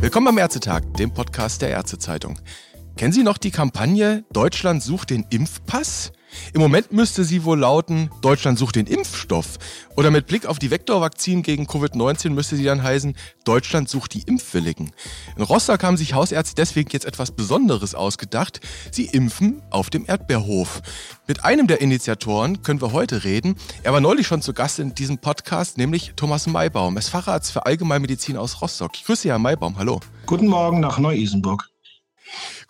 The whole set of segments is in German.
Willkommen beim Ärztetag, dem Podcast der Ärztezeitung. Kennen Sie noch die Kampagne Deutschland sucht den Impfpass? Im Moment müsste sie wohl lauten, Deutschland sucht den Impfstoff. Oder mit Blick auf die Vektorvakzin gegen Covid-19 müsste sie dann heißen, Deutschland sucht die Impfwilligen. In Rostock haben sich Hausärzte deswegen jetzt etwas Besonderes ausgedacht. Sie impfen auf dem Erdbeerhof. Mit einem der Initiatoren können wir heute reden. Er war neulich schon zu Gast in diesem Podcast, nämlich Thomas Maybaum. Er ist Facharzt für Allgemeinmedizin aus Rostock. Ich grüße Herr Maybaum. Hallo. Guten Morgen nach Neu-Isenburg.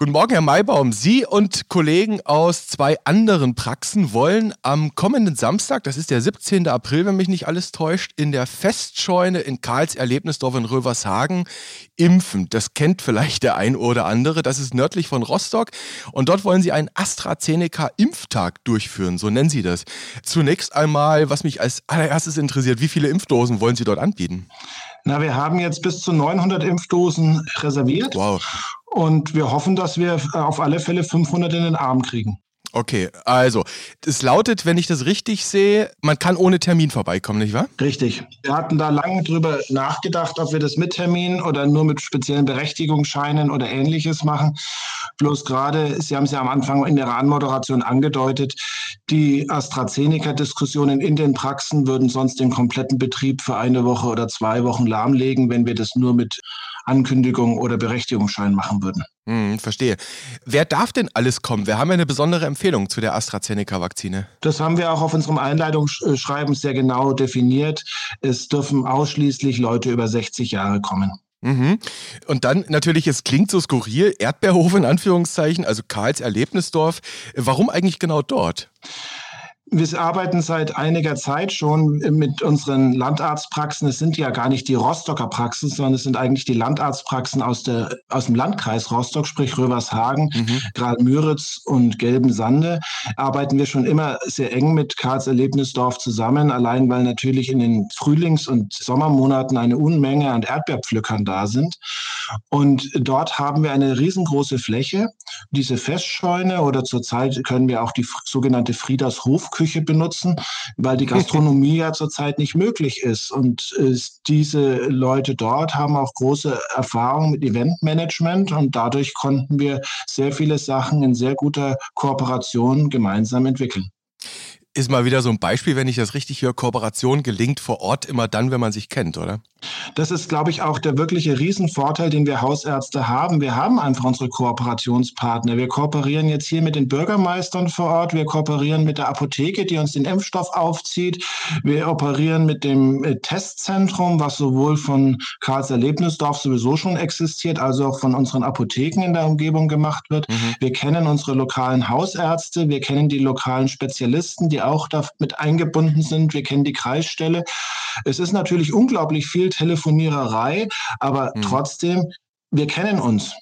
Guten Morgen, Herr Maybaum. Sie und Kollegen aus zwei anderen Praxen wollen am kommenden Samstag, das ist der 17. April, wenn mich nicht alles täuscht, in der Festscheune in Karls Erlebnisdorf in Rövershagen impfen. Das kennt vielleicht der ein oder andere. Das ist nördlich von Rostock. Und dort wollen Sie einen AstraZeneca-Impftag durchführen, so nennen Sie das. Zunächst einmal, was mich als allererstes interessiert, wie viele Impfdosen wollen Sie dort anbieten? Na, wir haben jetzt bis zu 900 Impfdosen reserviert. Wow. Und wir hoffen, dass wir äh, auf alle Fälle 500 in den Arm kriegen. Okay, also es lautet, wenn ich das richtig sehe, man kann ohne Termin vorbeikommen, nicht wahr? Richtig. Wir hatten da lange drüber nachgedacht, ob wir das mit Termin oder nur mit speziellen Berechtigungsscheinen oder ähnliches machen. Bloß gerade, Sie haben es ja am Anfang in Ihrer Anmoderation angedeutet, die AstraZeneca-Diskussionen in den Praxen würden sonst den kompletten Betrieb für eine Woche oder zwei Wochen lahmlegen, wenn wir das nur mit Ankündigung oder Berechtigungsschein machen würden. Hm, verstehe. Wer darf denn alles kommen? Wir haben ja eine besondere Empfehlung zu der AstraZeneca-Vakzine. Das haben wir auch auf unserem Einleitungsschreiben sehr genau definiert. Es dürfen ausschließlich Leute über 60 Jahre kommen. Mhm. Und dann natürlich, es klingt so skurril, Erdbeerhof in Anführungszeichen, also Karls Erlebnisdorf. Warum eigentlich genau dort? Wir arbeiten seit einiger Zeit schon mit unseren Landarztpraxen. Es sind ja gar nicht die Rostocker Praxen, sondern es sind eigentlich die Landarztpraxen aus, der, aus dem Landkreis Rostock, sprich Rövershagen, mhm. Graal-Müritz und Gelben-Sande. Arbeiten wir schon immer sehr eng mit Karls Erlebnisdorf zusammen, allein weil natürlich in den Frühlings- und Sommermonaten eine Unmenge an Erdbeerpflückern da sind. Und dort haben wir eine riesengroße Fläche. Diese Festscheune oder zurzeit können wir auch die sogenannte Frieders Hof Küche benutzen, weil die Gastronomie ja zurzeit nicht möglich ist. Und äh, diese Leute dort haben auch große Erfahrung mit Eventmanagement und dadurch konnten wir sehr viele Sachen in sehr guter Kooperation gemeinsam entwickeln ist mal wieder so ein Beispiel, wenn ich das richtig höre, Kooperation gelingt vor Ort immer dann, wenn man sich kennt, oder? Das ist, glaube ich, auch der wirkliche Riesenvorteil, den wir Hausärzte haben. Wir haben einfach unsere Kooperationspartner. Wir kooperieren jetzt hier mit den Bürgermeistern vor Ort. Wir kooperieren mit der Apotheke, die uns den Impfstoff aufzieht. Wir operieren mit dem äh, Testzentrum, was sowohl von Karls Erlebnisdorf sowieso schon existiert, als auch von unseren Apotheken in der Umgebung gemacht wird. Mhm. Wir kennen unsere lokalen Hausärzte. Wir kennen die lokalen Spezialisten, die auch damit eingebunden sind. Wir kennen die Kreisstelle. Es ist natürlich unglaublich viel Telefoniererei, aber mhm. trotzdem, wir kennen uns.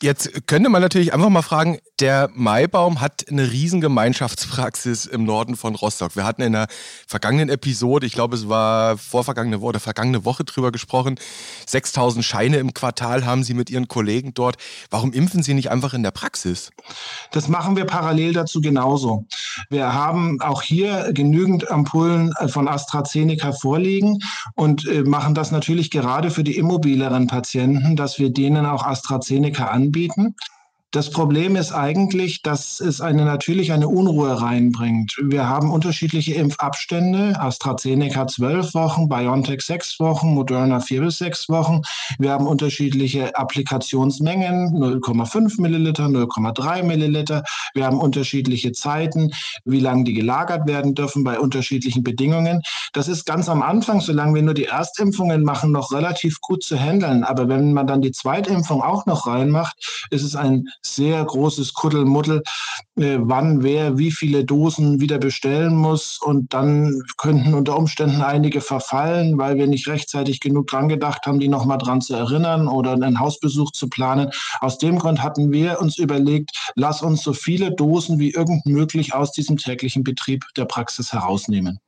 Jetzt könnte man natürlich einfach mal fragen, der Maibaum hat eine riesen Gemeinschaftspraxis im Norden von Rostock. Wir hatten in der vergangenen Episode, ich glaube es war vorvergangene Woche oder vergangene Woche drüber gesprochen, 6000 Scheine im Quartal haben Sie mit Ihren Kollegen dort. Warum impfen Sie nicht einfach in der Praxis? Das machen wir parallel dazu genauso. Wir haben auch hier genügend Ampullen von AstraZeneca vorliegen und äh, machen das natürlich gerade für die immobileren Patienten, dass wir denen auch AstraZeneca anbieten anbieten. Das Problem ist eigentlich, dass es eine natürlich eine Unruhe reinbringt. Wir haben unterschiedliche Impfabstände. AstraZeneca zwölf Wochen, BioNTech sechs Wochen, Moderna vier bis sechs Wochen. Wir haben unterschiedliche Applikationsmengen, 0,5 Milliliter, 0,3 Milliliter. Wir haben unterschiedliche Zeiten, wie lange die gelagert werden dürfen bei unterschiedlichen Bedingungen. Das ist ganz am Anfang, solange wir nur die Erstimpfungen machen, noch relativ gut zu handeln. Aber wenn man dann die Zweitimpfung auch noch reinmacht, ist es ein sehr großes Kuddelmuddel, äh, wann wer wie viele Dosen wieder bestellen muss. Und dann könnten unter Umständen einige verfallen, weil wir nicht rechtzeitig genug dran gedacht haben, die nochmal dran zu erinnern oder einen Hausbesuch zu planen. Aus dem Grund hatten wir uns überlegt, lass uns so viele Dosen wie irgend möglich aus diesem täglichen Betrieb der Praxis herausnehmen.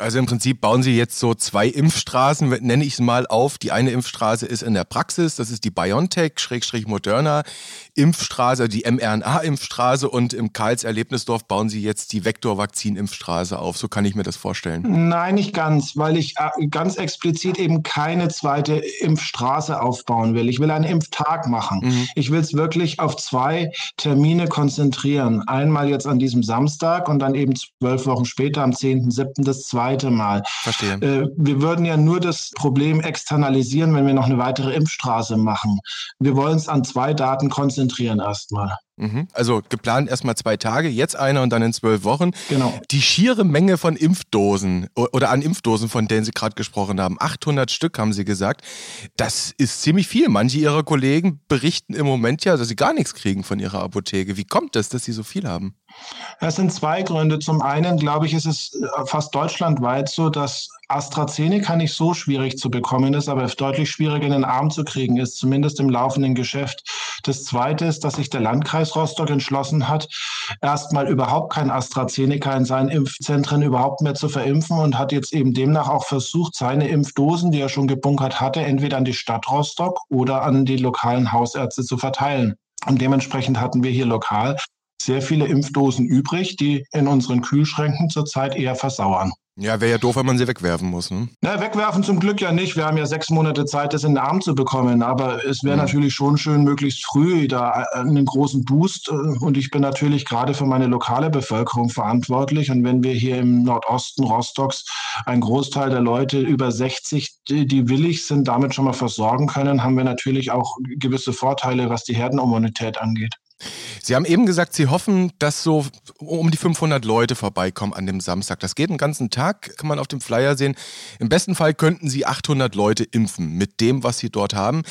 Also im Prinzip bauen Sie jetzt so zwei Impfstraßen, nenne ich es mal auf. Die eine Impfstraße ist in der Praxis, das ist die BioNTech-Moderna Impfstraße, die mRNA-Impfstraße und im Karls Erlebnisdorf bauen Sie jetzt die Vektor-Vakzin-Impfstraße auf. So kann ich mir das vorstellen. Nein, nicht ganz, weil ich äh, ganz explizit eben keine zweite Impfstraße aufbauen will. Ich will einen Impftag machen. Mhm. Ich will es wirklich auf zwei Termine konzentrieren. Einmal jetzt an diesem Samstag und dann eben zwölf Wochen später am 10.7. das zweite Mal. Verstehe. Äh, wir würden ja nur das Problem externalisieren, wenn wir noch eine weitere Impfstraße machen. Wir wollen es an zwei Daten konzentrieren erstmal. Mhm. Also geplant erstmal zwei Tage, jetzt einer und dann in zwölf Wochen. Genau. Die schiere Menge von Impfdosen oder an Impfdosen, von denen Sie gerade gesprochen haben, 800 Stück haben Sie gesagt, das ist ziemlich viel. Manche Ihrer Kollegen berichten im Moment ja, dass sie gar nichts kriegen von ihrer Apotheke. Wie kommt es, dass Sie so viel haben? Es sind zwei Gründe. Zum einen, glaube ich, ist es äh, fast deutschlandweit so, dass AstraZeneca nicht so schwierig zu bekommen ist, aber deutlich schwieriger in den Arm zu kriegen ist, zumindest im laufenden Geschäft. Das Zweite ist, dass sich der Landkreis Rostock entschlossen hat, erstmal überhaupt kein AstraZeneca in seinen Impfzentren überhaupt mehr zu verimpfen und hat jetzt eben demnach auch versucht, seine Impfdosen, die er schon gebunkert hatte, entweder an die Stadt Rostock oder an die lokalen Hausärzte zu verteilen. Und dementsprechend hatten wir hier lokal sehr viele Impfdosen übrig, die in unseren Kühlschränken zurzeit eher versauern. Ja, wäre ja doof, wenn man sie wegwerfen muss. Ne? Na, wegwerfen zum Glück ja nicht. Wir haben ja sechs Monate Zeit, das in den Arm zu bekommen. Aber es wäre mhm. natürlich schon schön, möglichst früh da einen großen Boost. Äh, und ich bin natürlich gerade für meine lokale Bevölkerung verantwortlich. Und wenn wir hier im Nordosten Rostocks einen Großteil der Leute über 60, die, die willig sind, damit schon mal versorgen können, haben wir natürlich auch gewisse Vorteile, was die Herdenimmunität angeht. Sie haben eben gesagt, Sie hoffen, dass so um die 500 Leute vorbeikommen an dem Samstag. Das geht einen ganzen Tag, kann man auf dem Flyer sehen. Im besten Fall könnten Sie 800 Leute impfen mit dem, was Sie dort haben.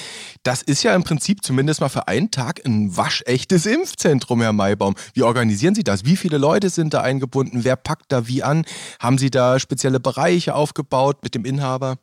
Das ist ja im Prinzip zumindest mal für einen Tag ein waschechtes Impfzentrum, Herr Maibaum. Wie organisieren Sie das? Wie viele Leute sind da eingebunden? Wer packt da wie an? Haben Sie da spezielle Bereiche aufgebaut mit dem Inhaber?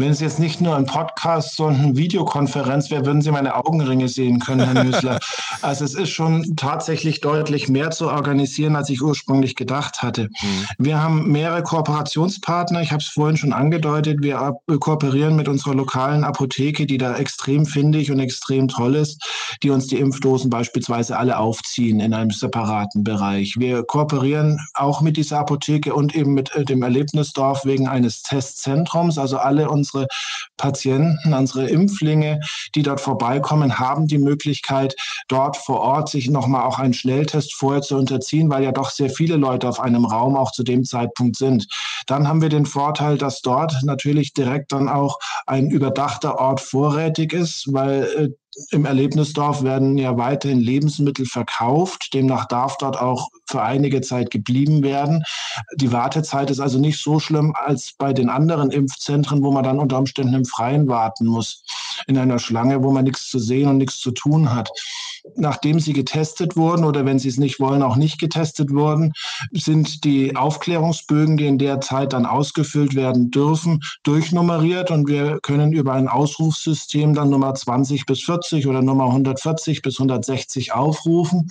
Wenn es jetzt nicht nur ein Podcast, sondern eine Videokonferenz wäre, würden Sie meine Augenringe sehen können, Herr Nüßler. also es ist schon tatsächlich deutlich mehr zu organisieren, als ich ursprünglich gedacht hatte. Mhm. Wir haben mehrere Kooperationspartner. Ich habe es vorhin schon angedeutet. Wir kooperieren mit unserer lokalen Apotheke, die da extrem findig und extrem toll ist, die uns die Impfdosen beispielsweise alle aufziehen in einem separaten Bereich. Wir kooperieren auch mit dieser Apotheke und eben mit äh, dem Erlebnisdorf wegen eines Testzentrums. Also alle unsere unsere Patienten, unsere Impflinge, die dort vorbeikommen, haben die Möglichkeit, dort vor Ort sich nochmal auch einen Schnelltest vorher zu unterziehen, weil ja doch sehr viele Leute auf einem Raum auch zu dem Zeitpunkt sind. Dann haben wir den Vorteil, dass dort natürlich direkt dann auch ein überdachter Ort vorrätig ist, weil äh, im Erlebnisdorf werden ja weiterhin Lebensmittel verkauft. Demnach darf dort auch für einige Zeit geblieben werden. Die Wartezeit ist also nicht so schlimm als bei den anderen Impfzentren, wo man dann unter Umständen im Freien warten muss, in einer Schlange, wo man nichts zu sehen und nichts zu tun hat nachdem sie getestet wurden oder wenn sie es nicht wollen, auch nicht getestet wurden, sind die Aufklärungsbögen, die in der Zeit dann ausgefüllt werden dürfen, durchnummeriert und wir können über ein Ausrufsystem dann Nummer 20 bis 40 oder Nummer 140 bis 160 aufrufen.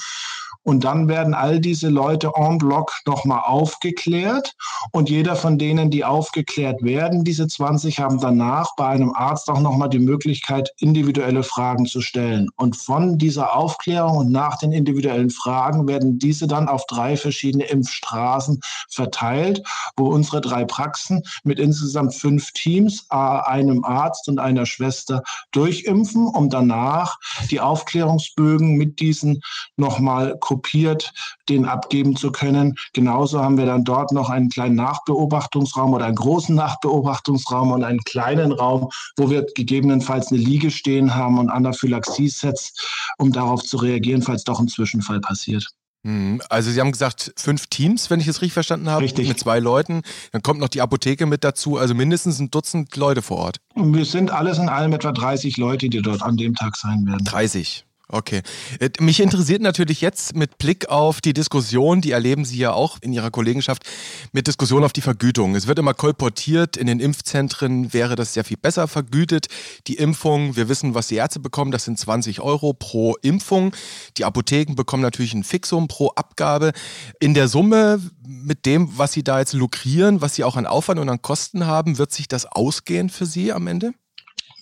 Und dann werden all diese Leute en bloc nochmal aufgeklärt. Und jeder von denen, die aufgeklärt werden, diese 20, haben danach bei einem Arzt auch nochmal die Möglichkeit, individuelle Fragen zu stellen. Und von dieser Aufklärung und nach den individuellen Fragen werden diese dann auf drei verschiedene Impfstraßen verteilt, wo unsere drei Praxen mit insgesamt fünf Teams, einem Arzt und einer Schwester durchimpfen, um danach die Aufklärungsbögen mit diesen nochmal kopiert, den abgeben zu können. Genauso haben wir dann dort noch einen kleinen Nachbeobachtungsraum oder einen großen Nachbeobachtungsraum und einen kleinen Raum, wo wir gegebenenfalls eine Liege stehen haben und Anaphylaxie-Sets, um darauf zu reagieren, falls doch ein Zwischenfall passiert. Mhm. Also Sie haben gesagt, fünf Teams, wenn ich es richtig verstanden habe, richtig. mit zwei Leuten. Dann kommt noch die Apotheke mit dazu, also mindestens ein Dutzend Leute vor Ort. Wir sind alles in allem etwa 30 Leute, die dort an dem Tag sein werden. 30. Okay. Äh, mich interessiert natürlich jetzt mit Blick auf die Diskussion, die erleben Sie ja auch in Ihrer Kollegenschaft, mit Diskussion auf die Vergütung. Es wird immer kolportiert, in den Impfzentren wäre das sehr viel besser vergütet. Die Impfung, wir wissen, was die Ärzte bekommen, das sind 20 Euro pro Impfung. Die Apotheken bekommen natürlich ein Fixum pro Abgabe. In der Summe mit dem, was Sie da jetzt lukrieren, was Sie auch an Aufwand und an Kosten haben, wird sich das ausgehen für Sie am Ende?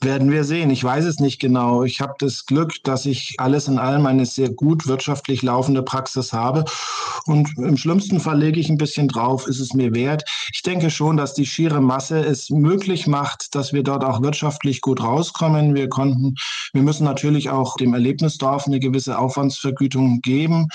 Werden wir sehen. Ich weiß es nicht genau. Ich habe das Glück, dass ich alles in allem eine sehr gut wirtschaftlich laufende Praxis habe. Und im schlimmsten Fall lege ich ein bisschen drauf, ist es mir wert. Ich denke schon, dass die schiere Masse es möglich macht, dass wir dort auch wirtschaftlich gut rauskommen. Wir konnten, wir müssen natürlich auch dem Erlebnisdorf eine gewisse Aufwandsvergütung geben.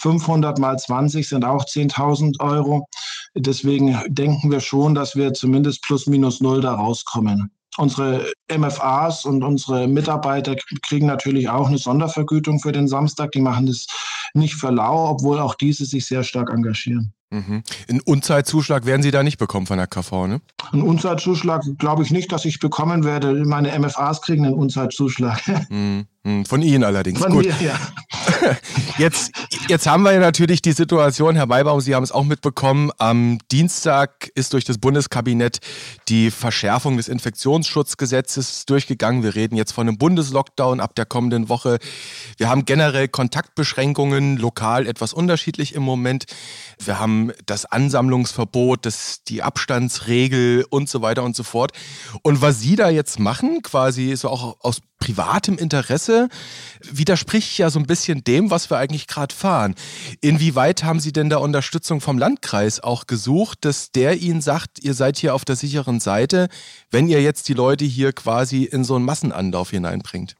500 mal 20 sind auch 10.000 Euro. Deswegen denken wir schon, dass wir zumindest plus minus null da rauskommen. Unsere MFAs und unsere Mitarbeiter kriegen natürlich auch eine Sondervergütung für den Samstag. Die machen das nicht für lau, obwohl auch diese sich sehr stark engagieren. Mhm. Einen Unzeitzuschlag werden Sie da nicht bekommen von der KV, ne? Einen Unzeitzuschlag glaube ich nicht, dass ich bekommen werde. Meine MFAs kriegen einen Unzeitzuschlag. Mhm. Mhm. Von Ihnen allerdings. Von Gut. mir, ja. Jetzt, jetzt haben wir ja natürlich die Situation, Herr Maybaum, Sie haben es auch mitbekommen, am Dienstag ist durch das Bundeskabinett die Verschärfung des Infektionsschutzgesetzes durchgegangen. Wir reden jetzt von einem Bundeslockdown ab der kommenden Woche. Wir haben generell Kontaktbeschränkungen, lokal etwas unterschiedlich im Moment. Wir haben das Ansammlungsverbot, das, die Abstandsregel und so weiter und so fort. Und was Sie da jetzt machen, quasi so auch aus privatem Interesse, widerspricht ja so ein bisschen dem, was wir eigentlich gerade fahren. Inwieweit haben Sie denn da Unterstützung vom Landkreis auch gesucht, dass der Ihnen sagt, ihr seid hier auf der sicheren Seite, wenn ihr jetzt die Leute hier quasi in so einen Massenanlauf hineinbringt?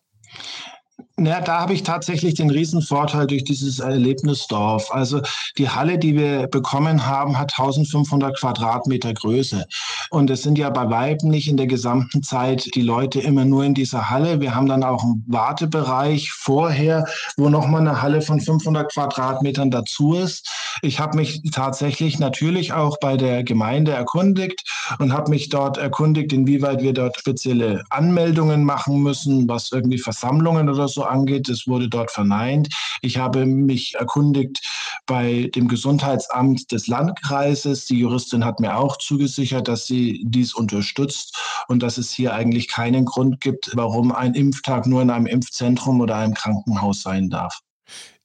Ja, da habe ich tatsächlich den Riesenvorteil durch dieses Erlebnisdorf. Also die Halle, die wir bekommen haben, hat 1500 Quadratmeter Größe. Und es sind ja bei Weiben nicht in der gesamten Zeit die Leute immer nur in dieser Halle. Wir haben dann auch einen Wartebereich vorher, wo nochmal eine Halle von 500 Quadratmetern dazu ist. Ich habe mich tatsächlich natürlich auch bei der Gemeinde erkundigt und habe mich dort erkundigt, inwieweit wir dort spezielle Anmeldungen machen müssen, was irgendwie Versammlungen oder so angeht. Es wurde dort verneint. Ich habe mich erkundigt bei dem Gesundheitsamt des Landkreises. Die Juristin hat mir auch zugesichert, dass sie dies unterstützt und dass es hier eigentlich keinen Grund gibt, warum ein Impftag nur in einem Impfzentrum oder einem Krankenhaus sein darf.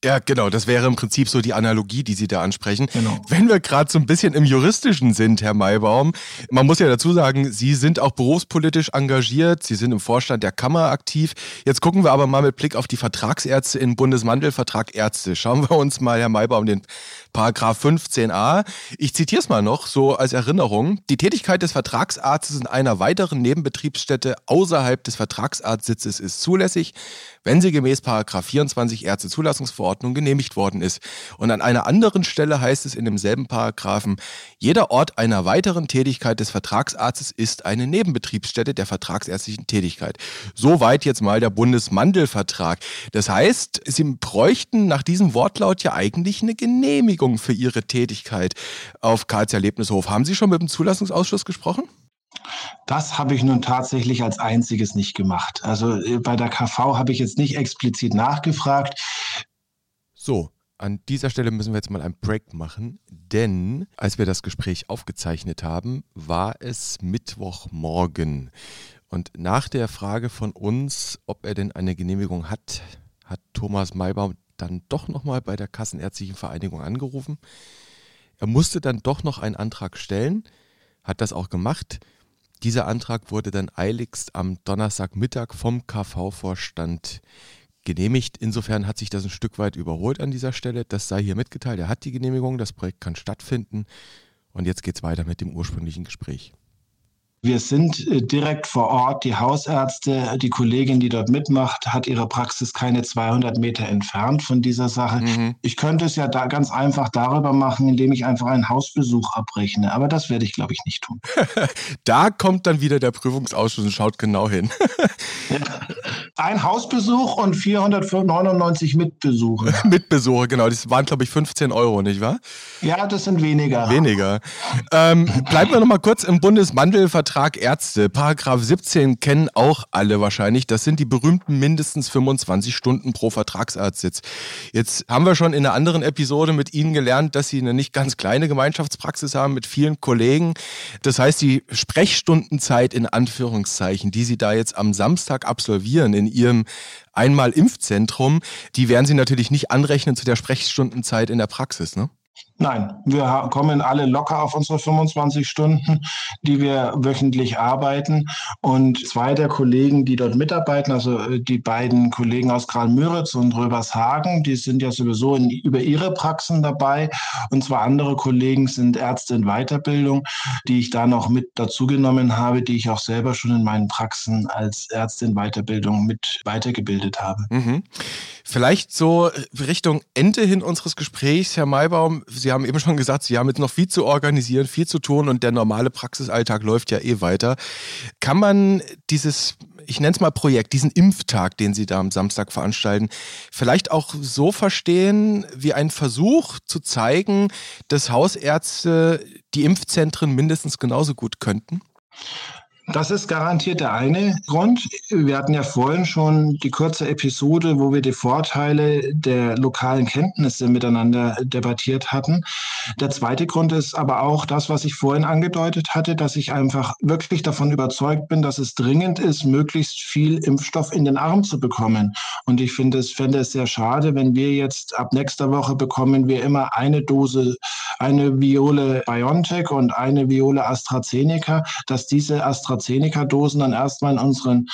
Ja, genau. Das wäre im Prinzip so die Analogie, die Sie da ansprechen. Genau. Wenn wir gerade so ein bisschen im Juristischen sind, Herr Maybaum, man muss ja dazu sagen, Sie sind auch berufspolitisch engagiert. Sie sind im Vorstand der Kammer aktiv. Jetzt gucken wir aber mal mit Blick auf die Vertragsärzte in Bundesmandelvertrag Ärzte. Schauen wir uns mal, Herr Maybaum, den Paragraph 15a. Ich zitiere es mal noch so als Erinnerung. Die Tätigkeit des Vertragsarztes in einer weiteren Nebenbetriebsstätte außerhalb des Vertragsarztsitzes ist zulässig, wenn sie gemäß Paragraph 24 Ärztezulassungsverordnung genehmigt worden ist. Und an einer anderen Stelle heißt es in demselben Paragraphen, jeder Ort einer weiteren Tätigkeit des Vertragsarztes ist eine Nebenbetriebsstätte der vertragsärztlichen Tätigkeit. Soweit jetzt mal der Bundesmandelvertrag. Das heißt, Sie bräuchten nach diesem Wortlaut ja eigentlich eine Genehmigung für Ihre Tätigkeit auf Karls Erlebnishof. Haben Sie schon mit dem Zulassungsausschuss gesprochen? Das habe ich nun tatsächlich als einziges nicht gemacht. Also äh, bei der KV habe ich jetzt nicht explizit nachgefragt. So, an dieser Stelle müssen wir jetzt mal einen Break machen, denn als wir das Gespräch aufgezeichnet haben, war es Mittwochmorgen. Und nach der Frage von uns, ob er denn eine Genehmigung hat, hat Thomas Maybaum dann doch nochmal bei der Kassenärztlichen Vereinigung angerufen. Er musste dann doch noch einen Antrag stellen, hat das auch gemacht. Dieser Antrag wurde dann eiligst am Donnerstagmittag vom KV-Vorstand genehmigt. Insofern hat sich das ein Stück weit überholt an dieser Stelle. Das sei hier mitgeteilt. Er hat die Genehmigung, das Projekt kann stattfinden. Und jetzt geht es weiter mit dem ursprünglichen Gespräch. Wir sind äh, direkt vor Ort. Die Hausärzte, die Kollegin, die dort mitmacht, hat ihre Praxis keine 200 Meter entfernt von dieser Sache. Mhm. Ich könnte es ja da ganz einfach darüber machen, indem ich einfach einen Hausbesuch abrechne. Aber das werde ich, glaube ich, nicht tun. da kommt dann wieder der Prüfungsausschuss und schaut genau hin. Ein Hausbesuch und 499 Mitbesuche. Mitbesuche, genau. Das waren, glaube ich, 15 Euro, nicht wahr? Ja, das sind weniger. Weniger. Ähm, bleiben wir nochmal kurz im Bundesmandelvertrag Ärzte. Paragraph 17 kennen auch alle wahrscheinlich. Das sind die berühmten mindestens 25 Stunden pro Vertragsarztsitz. Jetzt haben wir schon in einer anderen Episode mit Ihnen gelernt, dass Sie eine nicht ganz kleine Gemeinschaftspraxis haben mit vielen Kollegen. Das heißt, die Sprechstundenzeit in Anführungszeichen, die Sie da jetzt am Samstag absolvieren in Ihrem Einmal-Impfzentrum, die werden Sie natürlich nicht anrechnen zu der Sprechstundenzeit in der Praxis, ne? Nein, wir kommen alle locker auf unsere 25 Stunden, die wir wöchentlich arbeiten. Und zwei der Kollegen, die dort mitarbeiten, also äh, die beiden Kollegen aus Karl-Müritz und Röbershagen, die sind ja sowieso in, über ihre Praxen dabei. Und zwei andere Kollegen sind Ärzte in Weiterbildung, die ich da noch mit dazugenommen habe, die ich auch selber schon in meinen Praxen als Ärzte in Weiterbildung mit weitergebildet habe. Mhm. Vielleicht so Richtung Ende hin unseres Gesprächs, Herr Maybaum. Sie haben eben schon gesagt, Sie haben jetzt noch viel zu organisieren, viel zu tun und der normale Praxisalltag läuft ja eh weiter. Kann man dieses, ich nenne es mal Projekt, diesen Impftag, den Sie da am Samstag veranstalten, vielleicht auch so verstehen wie ein Versuch zu zeigen, dass Hausärzte die Impfzentren mindestens genauso gut könnten? Das ist garantiert der eine Grund. Wir hatten ja vorhin schon die kurze Episode, wo wir die Vorteile der lokalen Kenntnisse miteinander debattiert hatten. Der zweite Grund ist aber auch das, was ich vorhin angedeutet hatte, dass ich einfach wirklich davon überzeugt bin, dass es dringend ist, möglichst viel Impfstoff in den Arm zu bekommen. Und ich finde es, fände es sehr schade, wenn wir jetzt ab nächster Woche bekommen wir immer eine Dose, eine Viole BioNTech und eine Viole AstraZeneca, dass diese AstraZeneca AstraZeneca-Dosen dann erstmal in unseren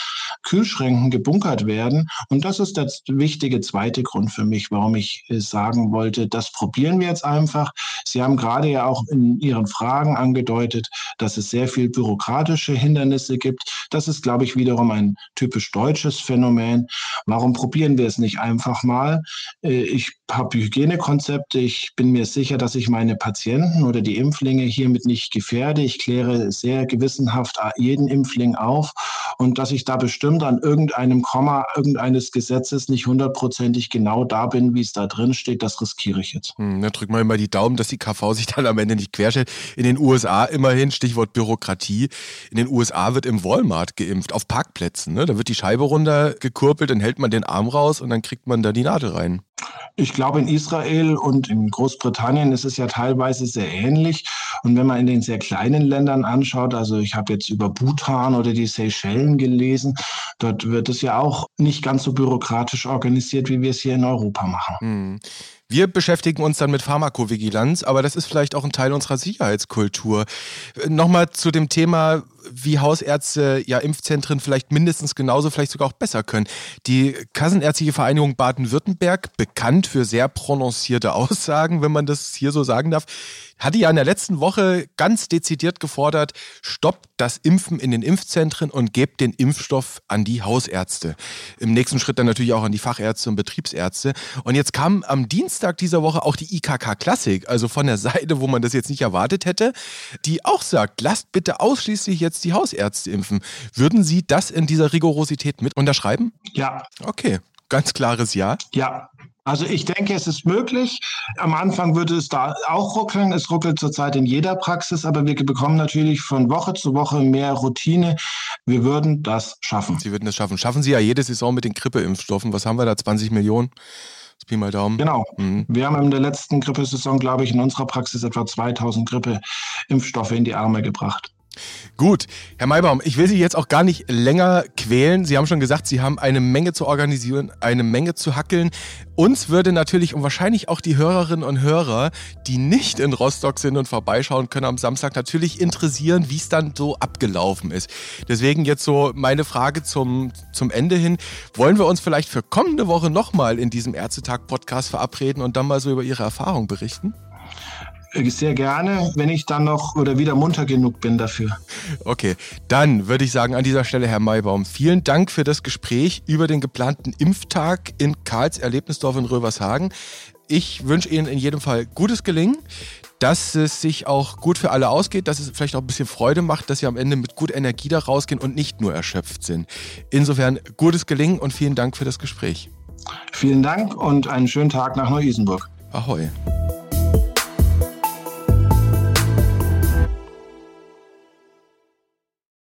Kühlschränken gebunkert werden. Und das ist der wichtige zweite Grund für mich, warum ich äh, sagen wollte, das probieren wir jetzt einfach. Sie haben gerade ja auch in Ihren Fragen angedeutet, dass es sehr viel bürokratische Hindernisse gibt. Das ist, glaube ich, wiederum ein typisch deutsches Phänomen. Warum probieren wir es nicht einfach mal? Äh, ich habe Hygienekonzepte. Ich bin mir sicher, dass ich meine Patienten oder die Impflinge hiermit nicht gefährde. Ich kläre sehr gewissenhaft jeden Impfling auf und dass ich da bestimmt an irgendeinem Komma irgendeines Gesetzes nicht hundertprozentig genau da bin, wie es da drin steht, das riskiere ich jetzt. Hm, dann drück mal immer die Daumen, dass die KV sich dann am Ende nicht querstellt. In den USA immerhin, Stichwort Bürokratie, in den USA wird im Walmart geimpft, auf Parkplätzen. Ne? Da wird die Scheibe runtergekurbelt, dann hält man den Arm raus und dann kriegt man da die Nadel rein. Ich glaube, in Israel und in Großbritannien ist es ja teilweise sehr ähnlich. Und wenn man in den sehr kleinen Ländern anschaut, also ich habe jetzt über Bhutan oder die Seychellen gelesen, dort wird es ja auch nicht ganz so bürokratisch organisiert, wie wir es hier in Europa machen. Hm. Wir beschäftigen uns dann mit Pharmakovigilanz, aber das ist vielleicht auch ein Teil unserer Sicherheitskultur. Nochmal zu dem Thema, wie Hausärzte ja Impfzentren vielleicht mindestens genauso, vielleicht sogar auch besser können. Die Kassenärztliche Vereinigung Baden-Württemberg, bekannt für sehr prononcierte Aussagen, wenn man das hier so sagen darf, hatte ja in der letzten Woche ganz dezidiert gefordert, stoppt das Impfen in den Impfzentren und gebt den Impfstoff an die Hausärzte. Im nächsten Schritt dann natürlich auch an die Fachärzte und Betriebsärzte. Und jetzt kam am Dienstag dieser Woche auch die IKK Klassik, also von der Seite, wo man das jetzt nicht erwartet hätte, die auch sagt, lasst bitte ausschließlich jetzt die Hausärzte impfen. Würden Sie das in dieser Rigorosität mit unterschreiben? Ja. Okay. Ganz klares Ja. Ja, also ich denke, es ist möglich. Am Anfang würde es da auch ruckeln. Es ruckelt zurzeit in jeder Praxis, aber wir bekommen natürlich von Woche zu Woche mehr Routine. Wir würden das schaffen. Sie würden das schaffen. Schaffen Sie ja jede Saison mit den Grippeimpfstoffen. Was haben wir da? 20 Millionen? Pi mal Daumen. Genau. Mhm. Wir haben in der letzten Grippesaison, glaube ich, in unserer Praxis etwa 2000 Grippeimpfstoffe in die Arme gebracht. Gut, Herr Maybaum, ich will Sie jetzt auch gar nicht länger quälen. Sie haben schon gesagt, Sie haben eine Menge zu organisieren, eine Menge zu hackeln. Uns würde natürlich und wahrscheinlich auch die Hörerinnen und Hörer, die nicht in Rostock sind und vorbeischauen können am Samstag, natürlich interessieren, wie es dann so abgelaufen ist. Deswegen jetzt so meine Frage zum, zum Ende hin. Wollen wir uns vielleicht für kommende Woche nochmal in diesem Ärztetag-Podcast verabreden und dann mal so über Ihre Erfahrung berichten? Sehr gerne, wenn ich dann noch oder wieder munter genug bin dafür. Okay, dann würde ich sagen an dieser Stelle, Herr Maybaum, vielen Dank für das Gespräch über den geplanten Impftag in Karls Erlebnisdorf in Rövershagen. Ich wünsche Ihnen in jedem Fall gutes Gelingen. dass es sich auch gut für alle ausgeht, dass es vielleicht auch ein bisschen Freude macht, dass Sie am Ende mit gut Energie da rausgehen und nicht nur erschöpft sind. Insofern gutes Gelingen und vielen Dank für das Gespräch. Vielen Dank und einen schönen Tag nach Neu-Isenburg. Ahoi.